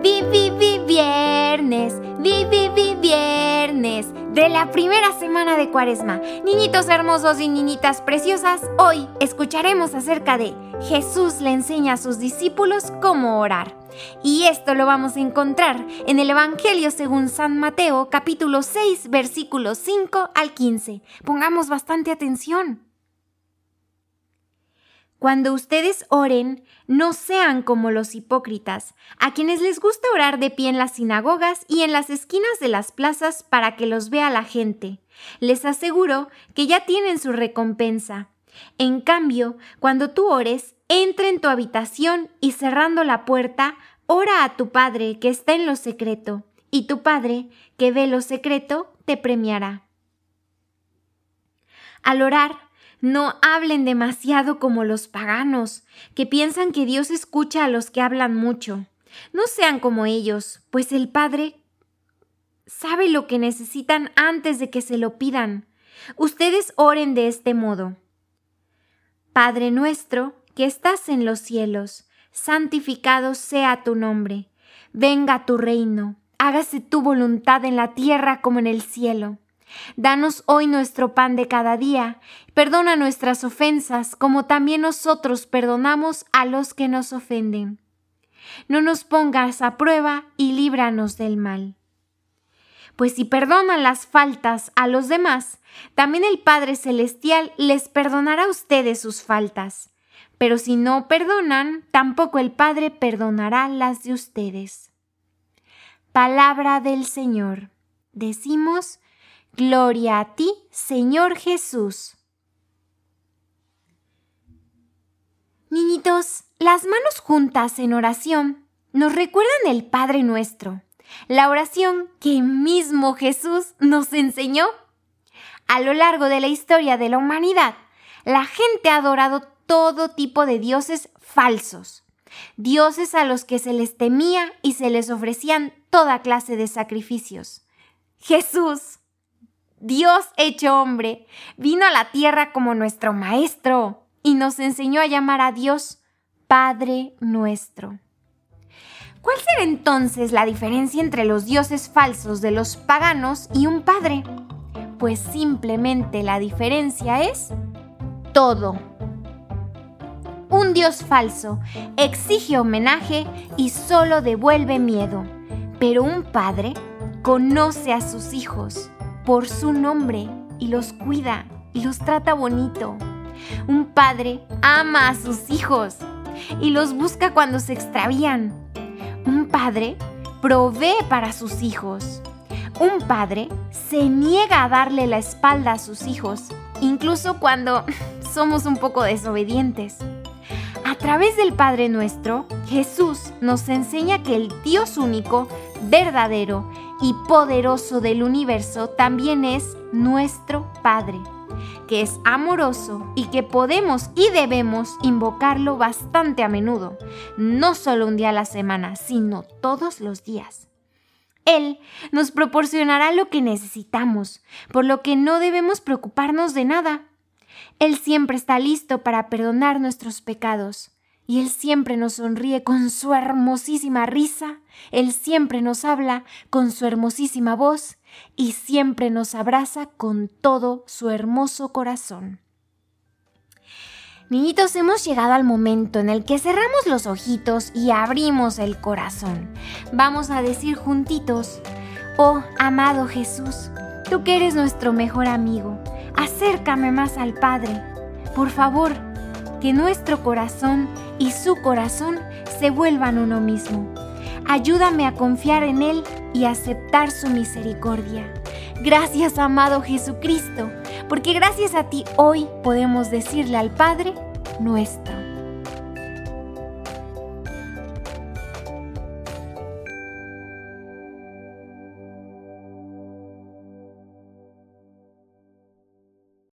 Vi, vi, vi, viernes, vi, vi, vi, viernes de la primera semana de Cuaresma. Niñitos hermosos y niñitas preciosas, hoy escucharemos acerca de Jesús le enseña a sus discípulos cómo orar. Y esto lo vamos a encontrar en el Evangelio según San Mateo, capítulo 6, versículos 5 al 15. Pongamos bastante atención. Cuando ustedes oren, no sean como los hipócritas, a quienes les gusta orar de pie en las sinagogas y en las esquinas de las plazas para que los vea la gente. Les aseguro que ya tienen su recompensa. En cambio, cuando tú ores, entra en tu habitación y cerrando la puerta, ora a tu Padre que está en lo secreto, y tu Padre, que ve lo secreto, te premiará. Al orar, no hablen demasiado como los paganos, que piensan que Dios escucha a los que hablan mucho. No sean como ellos, pues el Padre sabe lo que necesitan antes de que se lo pidan. Ustedes oren de este modo. Padre nuestro, que estás en los cielos, santificado sea tu nombre. Venga tu reino, hágase tu voluntad en la tierra como en el cielo. Danos hoy nuestro pan de cada día. Perdona nuestras ofensas, como también nosotros perdonamos a los que nos ofenden. No nos pongas a prueba y líbranos del mal. Pues si perdonan las faltas a los demás, también el Padre Celestial les perdonará a ustedes sus faltas. Pero si no perdonan, tampoco el Padre perdonará las de ustedes. Palabra del Señor. Decimos, Gloria a ti, Señor Jesús. Niñitos, las manos juntas en oración nos recuerdan el Padre nuestro, la oración que mismo Jesús nos enseñó. A lo largo de la historia de la humanidad, la gente ha adorado todo tipo de dioses falsos, dioses a los que se les temía y se les ofrecían toda clase de sacrificios. Jesús, Dios hecho hombre, vino a la tierra como nuestro Maestro y nos enseñó a llamar a Dios Padre nuestro. ¿Cuál será entonces la diferencia entre los dioses falsos de los paganos y un Padre? Pues simplemente la diferencia es todo. Un Dios falso exige homenaje y solo devuelve miedo, pero un Padre conoce a sus hijos por su nombre y los cuida y los trata bonito. Un padre ama a sus hijos y los busca cuando se extravían. Un padre provee para sus hijos. Un padre se niega a darle la espalda a sus hijos, incluso cuando somos un poco desobedientes. A través del Padre nuestro, Jesús nos enseña que el Dios único, verdadero y poderoso del universo también es nuestro Padre, que es amoroso y que podemos y debemos invocarlo bastante a menudo, no solo un día a la semana, sino todos los días. Él nos proporcionará lo que necesitamos, por lo que no debemos preocuparnos de nada. Él siempre está listo para perdonar nuestros pecados y Él siempre nos sonríe con su hermosísima risa, Él siempre nos habla con su hermosísima voz y siempre nos abraza con todo su hermoso corazón. Niñitos, hemos llegado al momento en el que cerramos los ojitos y abrimos el corazón. Vamos a decir juntitos, oh amado Jesús, tú que eres nuestro mejor amigo, acércame más al Padre. Por favor, que nuestro corazón y su corazón se vuelvan uno mismo. Ayúdame a confiar en Él y aceptar su misericordia. Gracias, amado Jesucristo, porque gracias a ti hoy podemos decirle al Padre nuestro.